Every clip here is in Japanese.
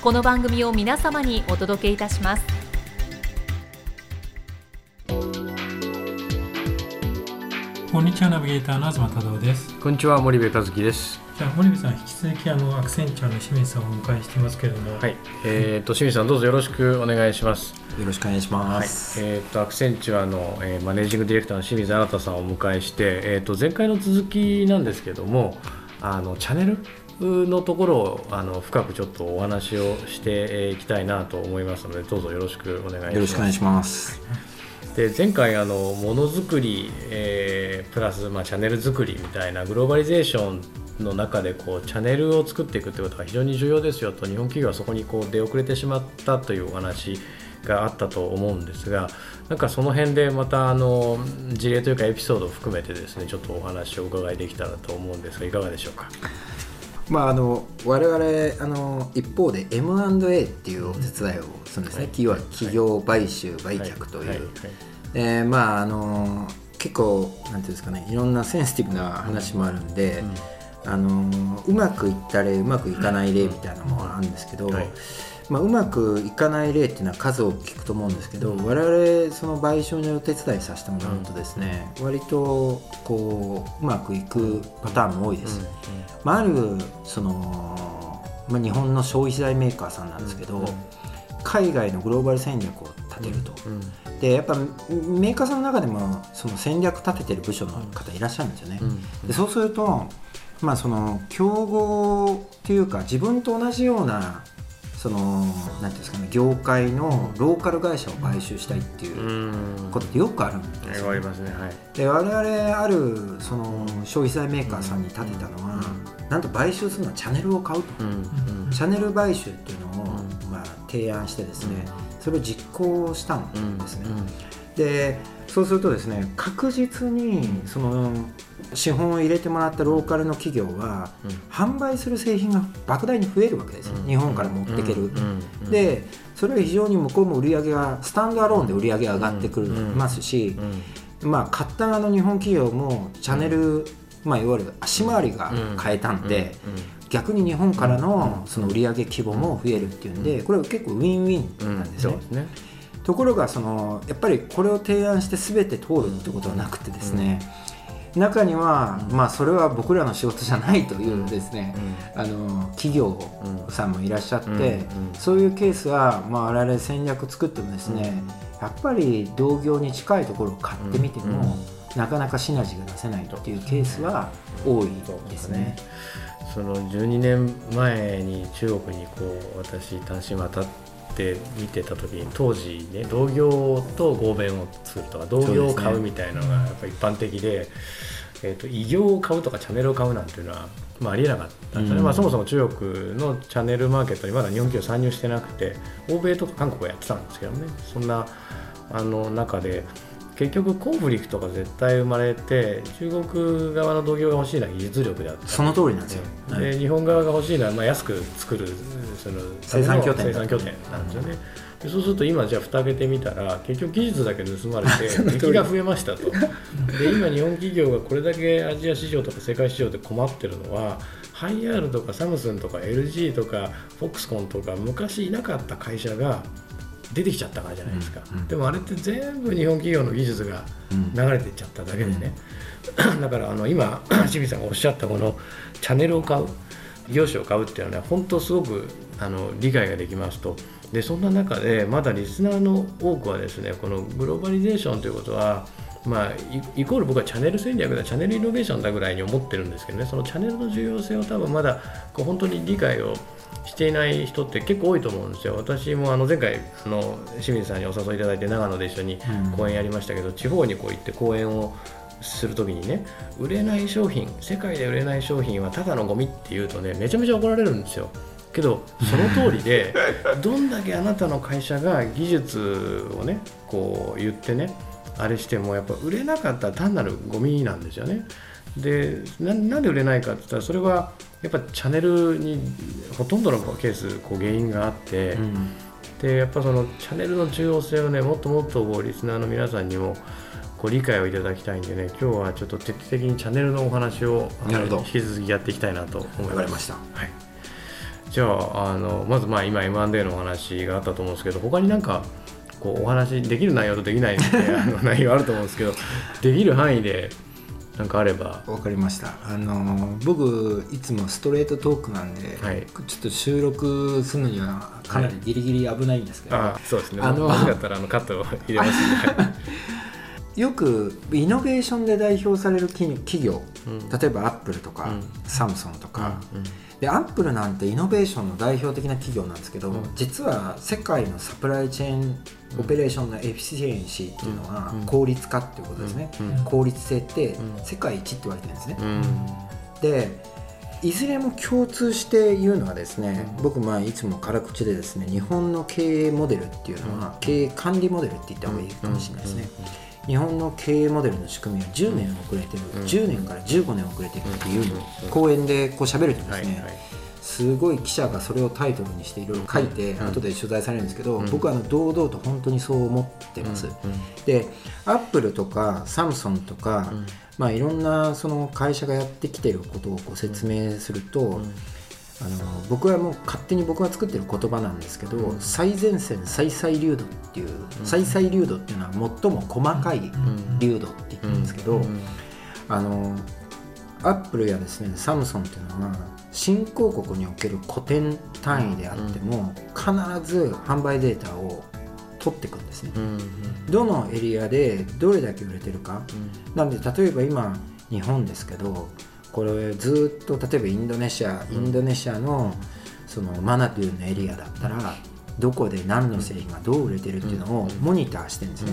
この番組を皆様にお届けいたします。こんにちはナビゲーターの東忠夫です。こんにちは森部和樹です。じゃあ森部さん引き続きあのアクセンチャーの清水さんをお迎えしていますけれども。はい。えー、と清水さんどうぞよろしくお願いします。よろしくお願いします。えー、とアクセンチュアの、えーマネージングディレクターの清水新さんをお迎えして、えー、と前回の続きなんですけどもあのチャンネルのところをあの深くちょっとお話をしていきたいなと思いますのでどうぞよろしくお願いします。よろしくお願いします。で前回あのものづくり、えープラス、まあ、チャンネル作りみたいなグローバリゼーションの中でこうチャンネルを作っていくということが非常に重要ですよと日本企業はそこにこう出遅れてしまったというお話があったと思うんですがなんかその辺でまたあの事例というかエピソードを含めてですねちょっとお話をお伺いできたらと思うんですがいかがでしょうか？まああの我々あの一方で M&A っていうお手伝いをするんですね。はい。企業は企業買収売却という。はい。はい。えーまああの結構なんていうんですかねいろんなセンシティブな話もあるんで、あのうまくいった例うまくいかない例みたいなのもあるんですけど、はい。まあ、うまくいかない例っていうのは数多く聞くと思うんですけど、我々その賠償にお手伝いさせてもらうとですね、割とこううまくいくパターンも多いです。まあ、あるその、まあ、日本の消費財メーカーさんなんですけど、海外のグローバル戦略を立てると、うん。でやっぱメーカーさんの中でもその戦略立ててる部署の方いらっしゃるんですよね、うん。でそうすると、まあ、その競合っていうか自分と同じようなそのなんていうんですかね業界のローカル会社を買収したいっていううん。ことってよくあるんですよ、ありますねはい。で我々あるその消費財メーカーさんに立てたのは、なんと買収するのはチャンネルを買うと、うんうん。チャンネル買収っていうのを、うん。まあ、提案してですね、それを実行したんですね、うんでそうするとですね確実にその資本を入れてもらったローカルの企業は、うん。販売する製品が莫大に増えるわけですよ、日本から持っていける、うん。うん。うん。でそれは非常に向こうも売り上げがスタンドアローンで売り上げが上がってくる、うん。ますしう、ん。まあ買った側の日本企業もチャンネル、まあ、いわゆる足回りが変えたんで、逆に日本からのその売上規模も増えるっていうんでこれは結構ウィンウィンなんですね。そうですねところがそのやっぱりこれを提案して全て通るってことはなくてですね、中には、まあそれは僕らの仕事じゃないというですね、あの企業さんもいらっしゃって、うん。うん。そういうケースは、まあ、我々戦略作ってもですね、やっぱり同業に近いところを買ってみても、うん。なかなかシナジーが出せないっていうケースは多いですね。その12年前に中国にこう私単身渡って見てた時に当時ね同業と合弁を作るとか同業を買うみたいなのがやっぱ一般的で。えー、と異業を買うとかチャンネルを買うなんていうのは、まあ、ありえなかったんですよね、うん。まあ、そもそも中国のチャンネルマーケットにまだ日本企業参入してなくて欧米とか韓国はやってたんですけどね。そんなあの中で結局コンフリクトが絶対生まれて中国側の同業が欲しいのは技術力であったその通りなんですよ。はいで日本側が欲しいのはまあ安く作るその生産拠点生産拠点なんですよね。でそうすると今じゃあ蓋開けてみたら結局技術だけ盗まれて 敵が増えましたと。で今日本企業がこれだけアジア市場とか世界市場で困ってるのはハイアールとかサムスンとか LG とかフォックスコンとか昔いなかった会社が出てきちゃったからじゃないですか、うんうんでもあれって全部日本企業の技術がうん。流れていっちゃっただけでね、だからあの今 清水さんがおっしゃったこのチャンネルを買う業種を買うっていうのは、ね、本当すごくあの理解ができますと。でそんな中でまだリスナーの多くはですねこのグローバリゼーションということはまあ、イコール僕はチャンネル戦略だチャンネルイノベーションだぐらいに思ってるんですけどね。そのチャンネルの重要性を多分まだこう本当に理解をしていない人って結構多いと思うんですよ。私もあの前回あの清水さんにお誘いいただいて長野で一緒に講演やりましたけど、うん、地方にこう行って講演をする時にね売れない商品世界で売れない商品はただのゴミって言うとねめちゃめちゃ怒られるんですよ。けどその通りで どんだけあなたの会社が技術をねこう言ってねあれしてもやっぱ売れなかったら単なるゴミなんですよね。でなんで売れないかって言ったらそれはやっぱチャンネルにほとんどのケースこう原因があって、うん、でやっぱそのチャンネルの重要性をねもっともっとこうリスナーの皆さんにもこう理解をいただきたいんでね今日はちょっと徹底的にチャンネルのお話を引き続きやっていきたいなと思いました。はいじゃああのまずまあ今 M&A のお話があったと思うんですけど他になんかこうお話できる内容とできないあの内容あると思うんですけど できる範囲で何かあれば。分かりました。あの僕いつもストレートトークなんで、はい、ちょっと収録するのにはかなりギリギリ危ないんですけど、はい、そうですね。あのかったらあのカットを入れますんで よくイノベーションで代表される企業、うん、例えばアップルとか、うん、サムソンとか、うん。でアップルなんてイノベーションの代表的な企業なんですけど、うん、実は世界のサプライチェーンオペレーションのエフィシエンシーっていうのは効率化っていうことですね、効率性って世界一って言われてるんですね、でいずれも共通して言うのはですね、僕まあいつも辛口でですね日本の経営モデルっていうのは経営管理モデルって言った方がいいかもしれないですね、日本の経営モデルの仕組みは10年遅れてる、うん、10年から15年遅れてるっていうのを講演でこう喋るとですね、すごい記者がそれをタイトルにしていろいろ書いて後で取材されるんですけど、僕はあの堂々と本当にそう思ってます。でアップルとかサムソンとか、まあ、いろんなその会社がやってきてることをこう説明すると、あの僕はもう勝手に僕が作ってる言葉なんですけど、うん、最前線最細流度っていう、うん、最細流度っていうのは最も細かい流度って言ってるんですけど、あのアップルやですねサムソンっていうのは新興国における古典単位であっても、必ず販売データを取っていくんですね、どのエリアでどれだけ売れてるか、なんで例えば今日本ですけどこれずっと例えばインドネシアインドネシアのそのマナトゥーのエリアだったらどこで何の製品がどう売れてるっていうのをモニターしてるんですね、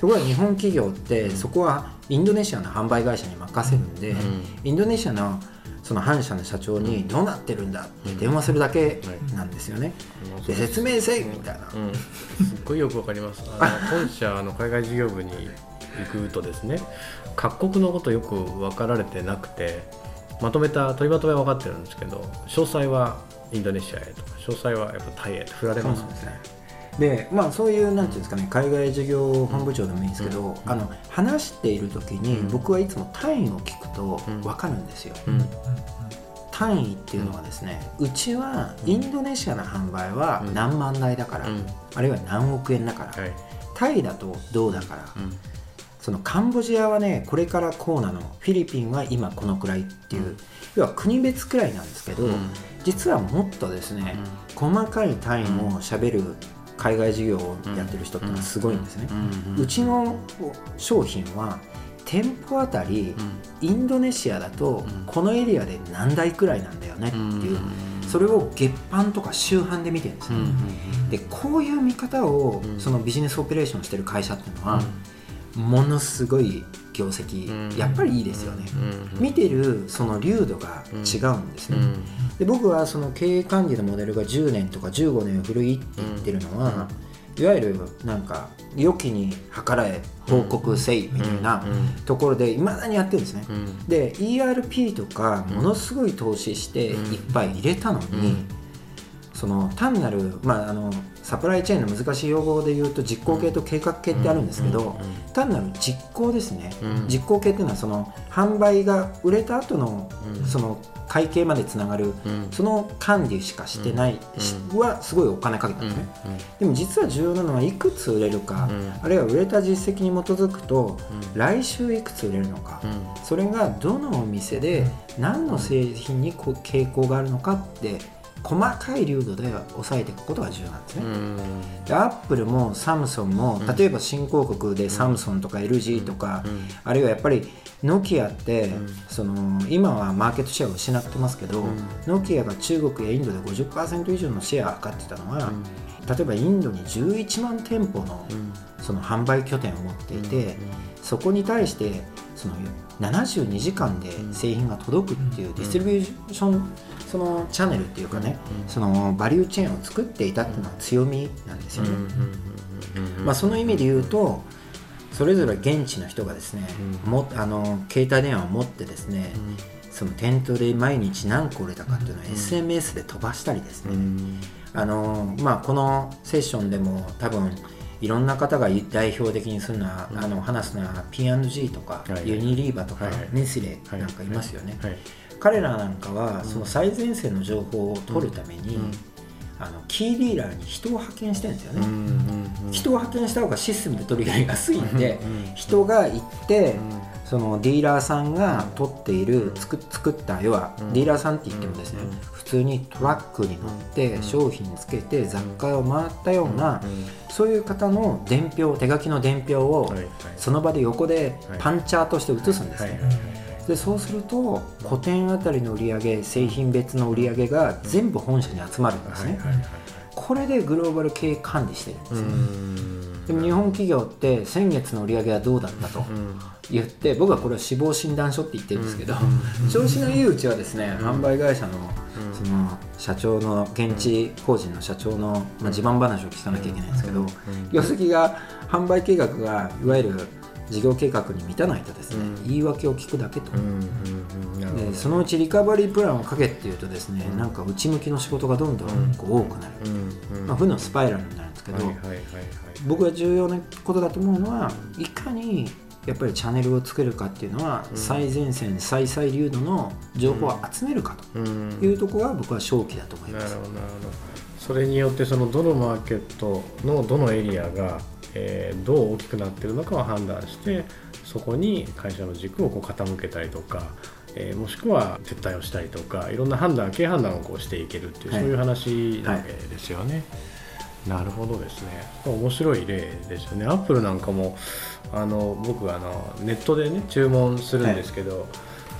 ところが日本企業ってそこはインドネシアの販売会社に任せるんで、インドネシアのその反社の社長にどうなってるんだって電話するだけなんですよね、で説明せいみたいな、うん、すっごいよくわかります。あの 本社の海外事業部に行くとですね各国のことよく分かられてなくてまとめた取りまとめは分かってるんですけど詳細はインドネシアへとか詳細はやっぱタイへと振られますね。でまあ、そういうなんていうんですかね海外事業本部長でもいいんですけど、うん、あの話している時に僕はいつも単位を聞くと分かるんですよ。うん、単位っていうのはですねうちはインドネシアの販売は何万台だから、あるいは何億円だから、はい、タイだとどうだから、そのカンボジアはねこれからこうなの。フィリピンは今このくらいっていう、要は国別くらいなんですけど、実はもっとですね、細かい単位もしゃべる海外事業をやってる人ってのはすごいんですね。うちの商品は店舗あたり、インドネシアだとこのエリアで何台くらいなんだよねっていう、それを月販とか週販で見てるんですね。でこういう見方をそのビジネスオペレーションしてる会社っていうのは、ものすごい業績、やっぱりいいですよね、見てるその流度が違うんですね、で僕はその経営管理のモデルが10年とか15年古いって言ってるのは、いわゆるなんか良きに計らえ報告せいみたいなところでいまだにやってるんですね、で ERP とかものすごい投資していっぱい入れたのに、その単なる、まあ、あのサプライチェーンの難しい用語で言うと実行系と計画系ってあるんですけど、単なる実行ですね、実行系っていうのはその販売が売れた後のその会計までつながる、その管理しかしてない、はすごいお金かけたんですね、でも実は重要なのはいくつ売れるか、あるいは売れた実績に基づくと、来週いくつ売れるのか、それがどのお店で何の製品に傾向があるのかって細かい流度で抑えていくことが重要なんですね、うん。でアップルもサムソンも例えば新興国でサムソンとか LG とか、あるいはやっぱりノキアって、その今はマーケットシェアを失ってますけど、ノキアが中国やインドで50%以上のシェアを測ってたのは、例えばインドに11万店舗のその販売拠点を持っていて、そこに対してその72時間で製品が届くっていうディストリビューションそのチャンネルっていうかね、そのバリューチェーンを作っていたっていうのは強みなんですよね。まあ、その意味で言うとそれぞれ現地の人がですね、もあの携帯電話を持ってですね、その店頭で毎日何個売れたかっていうのを SMS で飛ばしたりですね、あのまあ、このセッションでも多分いろんな方が代表的にするのは、あの話すのは P&G とか、はいユニリーバとか、ネスレなんかいますよね、はい。彼らなんかはその最前線の情報を取るために、あのキーディーラーに人を派遣してるんですよね、人を派遣した方がシステムで取り入れ安いんで、人が行って、そのディーラーさんが取っている作作った要はディーラーさんって言ってもですね、普通にトラックに乗って商品つけて雑貨を回ったような、そういう方の伝票手書きの伝票をその場で横でパンチャーとして写すんですね、でそうすると個展あたりの売り上げ製品別の売り上げが全部本社に集まるんですね、これでグローバル経営管理してるんですね、でも日本企業って先月の売り上げはどうだったと言って僕はこれは死亡診断書って言ってるんですけど、調子のいいうちはですね、販売会社のその社長の現地法人の社長の、まあ、自慢話を聞かなきゃいけないんですけど、業績が販売計画がいわゆる事業計画に満たないとですね、言い訳を聞くだけと、でそのうちリカバリープランをかけっていうとですね、なんか内向きの仕事がどんどんこう多くなる、まあ、負のスパイラルになるんですけど、僕が重要なことだと思うのはいかにやっぱりチャンネルを作るかっていうのは、最前線最細流度の情報を集めるかと。いうところが僕は正気だと思います。なるほどなるほど。それによってそのどのマーケットのどのエリアが、えーどう大きくなってるのかを判断してそこに会社の軸をこう傾けたりとか、えーもしくは撤退をしたりとかいろんな判断経営判断をこうしていけるっていう、はい。そういう話なわけですよね。なるほどですね。面白い例ですよね。アップルなんかもあの僕あのネットでね注文するんですけど、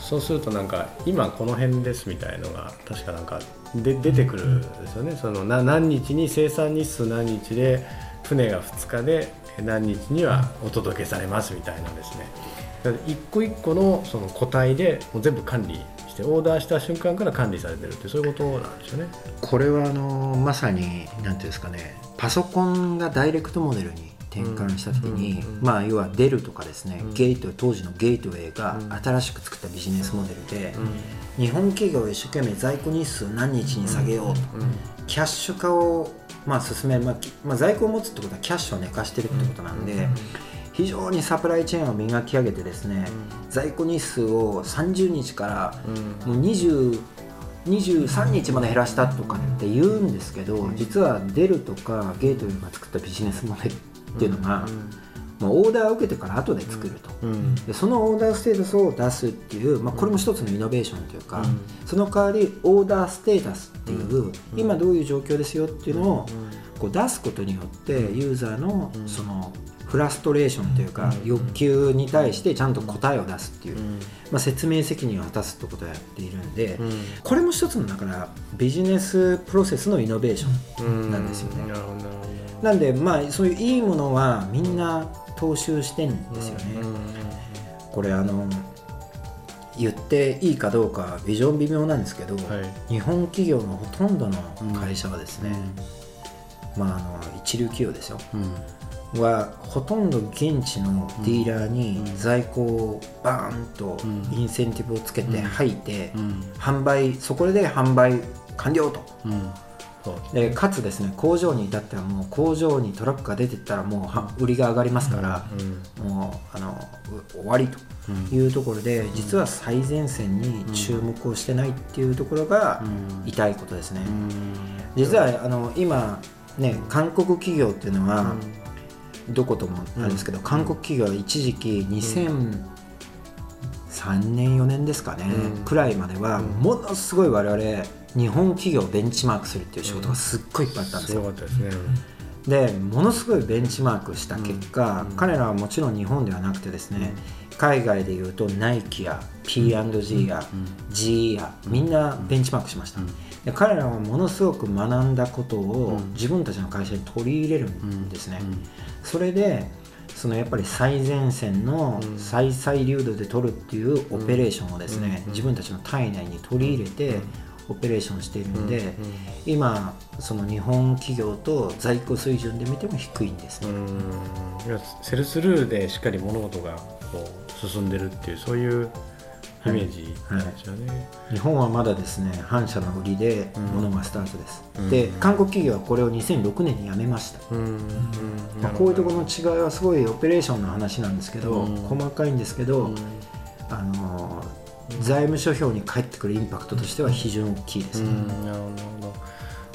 そうするとなんか今この辺ですみたいのが確かなんかで出てくるんですよね、そのな何日に生産日数何日で船が2日で何日にはお届けされますみたいなですね。一個一個のその個体でもう全部管理してオーダーした瞬間から管理されてるってそういうことなんですよね。これはあのまさに何ていうんですかねパソコンがダイレクトモデルに転換した時に、まあ要はデルとかですね、うん。ゲート当時のゲートウェイが新しく作ったビジネスモデルで、日本企業が一生懸命在庫日数何日に下げようと、キャッシュ化をまあ進め、まあきまあ、在庫を持つってことはキャッシュを寝かしてるってことなんで、非常にサプライチェーンを磨き上げてですね、在庫日数を30日からもう20 23日まで減らしたとかって言うんですけど実はデルとかゲートウェイが作ったビジネスモデルっていうのが、もうオーダーを受けてから後で作ると、うん。でそのオーダーステータスを出すっていう、まあ、これも一つのイノベーションというか、うん。その代わりオーダーステータスっていう、今どういう状況ですよっていうのをこう出すことによってユーザーのそのフラストレーションというか欲求に対してちゃんと答えを出すっていう、まあ、説明責任を果たすってことをやっているんで、これも一つのだからビジネスプロセスのイノベーションなんですよね。なんでまあそういういいものはみんな踏襲してんですよね。これあの言っていいかどうかビジョン微妙なんですけど、はい。日本企業のほとんどの会社はですね、まああの一流企業ですよ。はほとんど現地のディーラーに在庫をバーンとインセンティブをつけて吐いて、販売そこで販売完了と。でかつですね工場に至ってはもう工場にトラックが出てったらもうは売りが上がりますから、もうあのう終わりというところで、実は最前線に注目をしてないっていうところが痛いことですね、実はあの今ね韓国企業っていうのは、どこともあれですけど、韓国企業は一時期2003年4年ですかね、うん。くらいまではものすごい我々日本企業をベンチマークするっていう仕事がすっごいいっぱいあったんですすよ、ごかったですね。でものすごいベンチマークした結果、うん。彼らはもちろん日本ではなくてですね、海外でいうとナイキや P&G や GE やみんなベンチマークしました、で彼らはものすごく学んだことをうん。自分たちの会社に取り入れるんですね、うん。それでそのやっぱり最前線のうん。最細流度で取るっていうオペレーションをですね、うん。自分たちの体内に取り入れてオペレーションしているので、今その日本企業と在庫水準で見ても低いんですね、セルスルーでしっかり物事がこう進んでるっていうそういうイメージなんですよね。日本はまだですね反社の売りでうん。物がスタートです、うん。で韓国企業はこれを2006年にやめました、こういうところの違いはすごいオペレーションの話なんですけど、うん。細かいんですけど、うん。あの財務諸表に返ってくるインパクトとしては非常に大きいですね、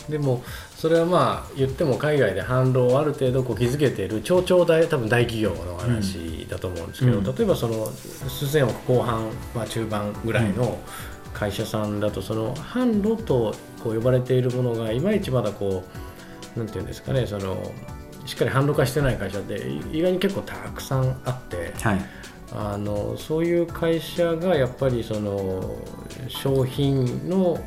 でもそれはまあ言っても海外で販路をある程度こう築けている超々大多分大企業の話だと思うんですけど、うん例えばその数千億後半、まあ、中盤ぐらいの会社さんだとその販路とこう呼ばれているものがいまいちまだこうなんていうんですかねそのしっかり販路化してない会社って意外に結構たくさんあって。はいあのそういう会社がやっぱりその商品の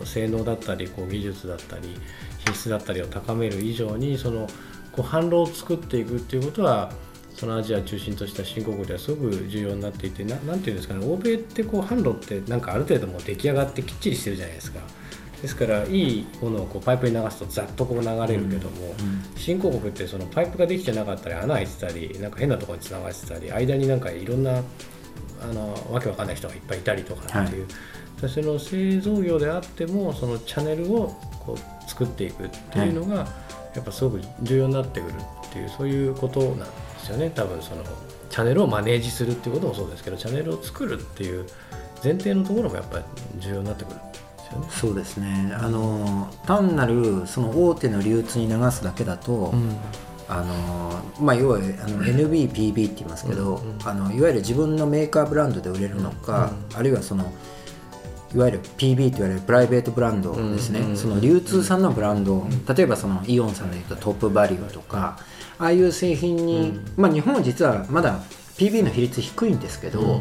お性能だったりこう技術だったり品質だったりを高める以上にそのこう販路を作っていくっていうことはそのアジア中心とした新興国ではすごく重要になっていてななんていうんですかね欧米ってこう販路ってなんかある程度もう出来上がってきっちりしてるじゃないですか。ですからいいものをこうパイプに流すとざっとこう流れるけども、新興国ってそのパイプができてなかったり穴開いてたりなんか変なところにつながってたり間になんかいろんなあのわけわかんない人がいっぱいいたりとかっていう、その製造業であってもそのチャンネルをこう作っていくっていうのが、やっぱすごく重要になってくるっていうそういうことなんですよね。多分そのチャンネルをマネージするっていうこともそうですけどチャンネルを作るっていう前提のところもやっぱり重要になってくるんですよね。そうですね。あの単なるその大手の流通に流すだけだと、あのまあ、要はあの NBPB って言いますけど、うんうんあのいわゆる自分のメーカーブランドで売れるのか、あるいはそのいわゆる PB と言われるプライベートブランドですね、その流通さんのブランド、例えばそのイオンさんでいうとトップバリューとか、ああいう製品に、うん。まあ、日本は実はまだ PB の比率低いんですけど、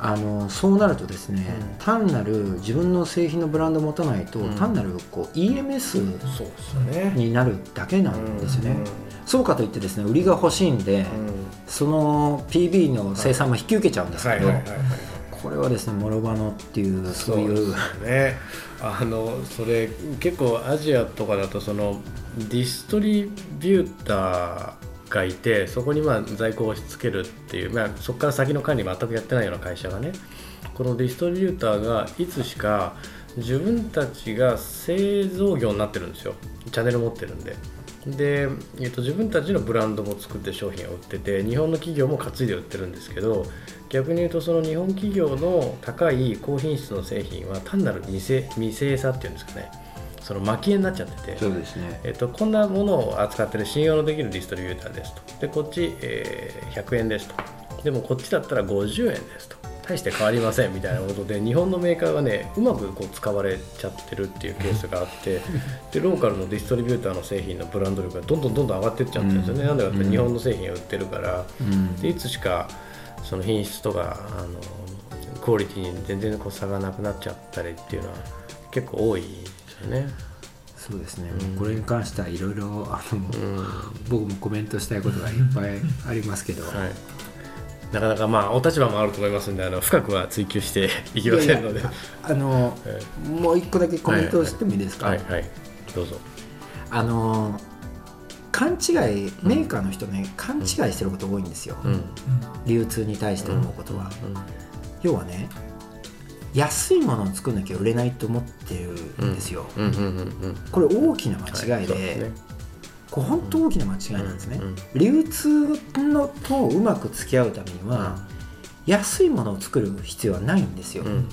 あのそうなるとですね、うん。単なる自分の製品のブランドを持たないと、うん。単なるこう EMS。になるだけなんですよね、うんそうかといってですね売りが欲しいんで、その PB の生産も引き受けちゃうんですけど、はいはいはいはい。これはですねモロバノっていうそういうですよね。あのそれ結構アジアとかだとそのディストリビューターがいてそこにまあ在庫を押し付けるっていう、まあ、そこから先の管理全くやってないような会社がねこのディストリビューターがいつしか自分たちが製造業になってるんですよチャンネル持ってるんで。で、えっと、自分たちのブランドも作って商品を売ってて日本の企業も担いで売ってるんですけど逆に言うとその日本企業の高い高品質の製品は単なる未製未製さっていうんですかね。その蒔絵になっちゃってて。そうですね。えっと、こんなものを扱ってる信用のできるディストリビューターですと。でこっち、えー100円ですと。でもこっちだったら50円ですと大して変わりませんみたいなことで日本のメーカーがねうまくこう使われちゃってるっていうケースがあってでローカルのディストリビューターの製品のブランド力がどんどんどんどん上がっていっちゃってるんですよね、なんでかって日本の製品を売ってるから、うんでいつしかその品質とかあのクオリティに全然こう差がなくなっちゃったりっていうのは結構多いですよね。そうですね、うんこれに関してはいろいろ、僕もコメントしたいことがいっぱいありますけど、なかなかまあお立場もあると思いますんであの深くは追求していきませんので。あのえもう一個だけコメントしてもいいですか、はいはいどうぞ。あの勘違いメーカーの人ね、勘違いしてること多いんですよ、うん。流通に対して思うことは、要はね安いものを作んなきゃ売れないと思ってるんですよ、うんうんうんうんこれ大きな間違いで,、はそうすねこれ本当大きな間違いなんですね、うん流通のとうまく付き合うためには、安いものを作る必要はないんですよ、うん。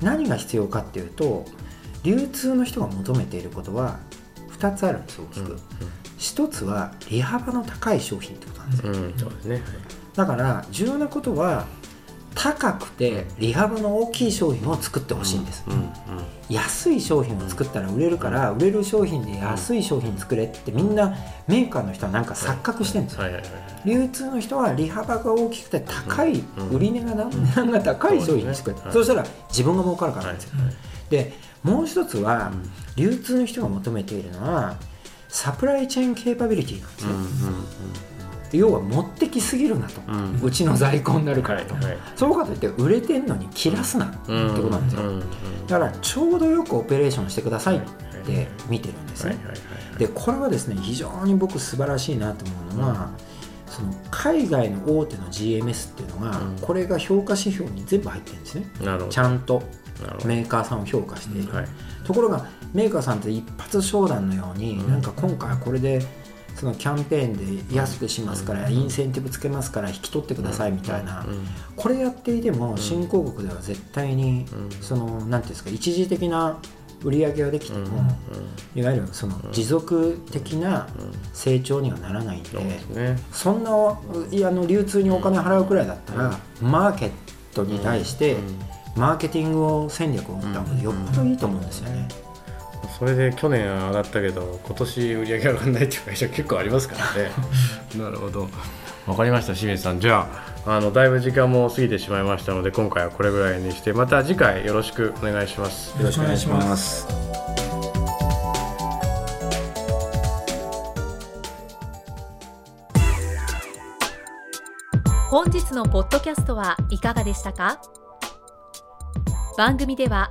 何が必要かっていうと流通の人が求めていることは2つあるんです大きく、1つは利幅の高い商品ってことなんですよ、うんうんそうですね。だから重要なことは高くて利幅の大きい商品を作ってほしいんです、うんうん安い商品を作ったら売れるから売れる商品で安い商品作れってみんなメーカーの人はなんか錯覚してるんですよ。流通の人は利幅が大きくて高いうん売り値がな値段が高い商品に作るそうですね。そうしたら自分が儲かるから。なんですよはい。でもう一つは流通の人が求めているのはサプライチェーンケーパビリティなん。ですうんようん要は持ってきすぎるなと。うん。うんうちの在庫になるからと。はいはいそうかといって売れてんのに切らすなってことなんですよ。うんうんだからちょうどよくオペレーションしてくださいって見てるんですね。でこれはですね非常に僕素晴らしいなと思うのは、その海外の大手の GMS っていうのが、うん。これが評価指標に全部入ってるんですね。ちゃんと。メーカーさんを評価している、はい。ところがメーカーさんって一発商談のように、うん。なんか今回はこれでそのキャンペーンで安くしますから、インセンティブつけますから引き取ってくださいみたいな、うん。これやっていても新興国では絶対に、うん。そのなんていうんですか一時的な売り上げができても、いわゆるその持続的な成長にはならないんで、そんないやあの流通にお金払うくらいだったら、マーケットに対して、マーケティングを戦略を持った方がよっぽどいいと思うんですよね。それで去年上がったけど今年売り上げ上がらないっていう会社結構ありますからね。なるほど。わかりました清水さん。じゃああのだいぶ時間も過ぎてしまいましたので今回はこれぐらいにしてまた次回よろしくお願いします。よろしくお願いします。本日のポッドキャストはいかがでしたか？番組では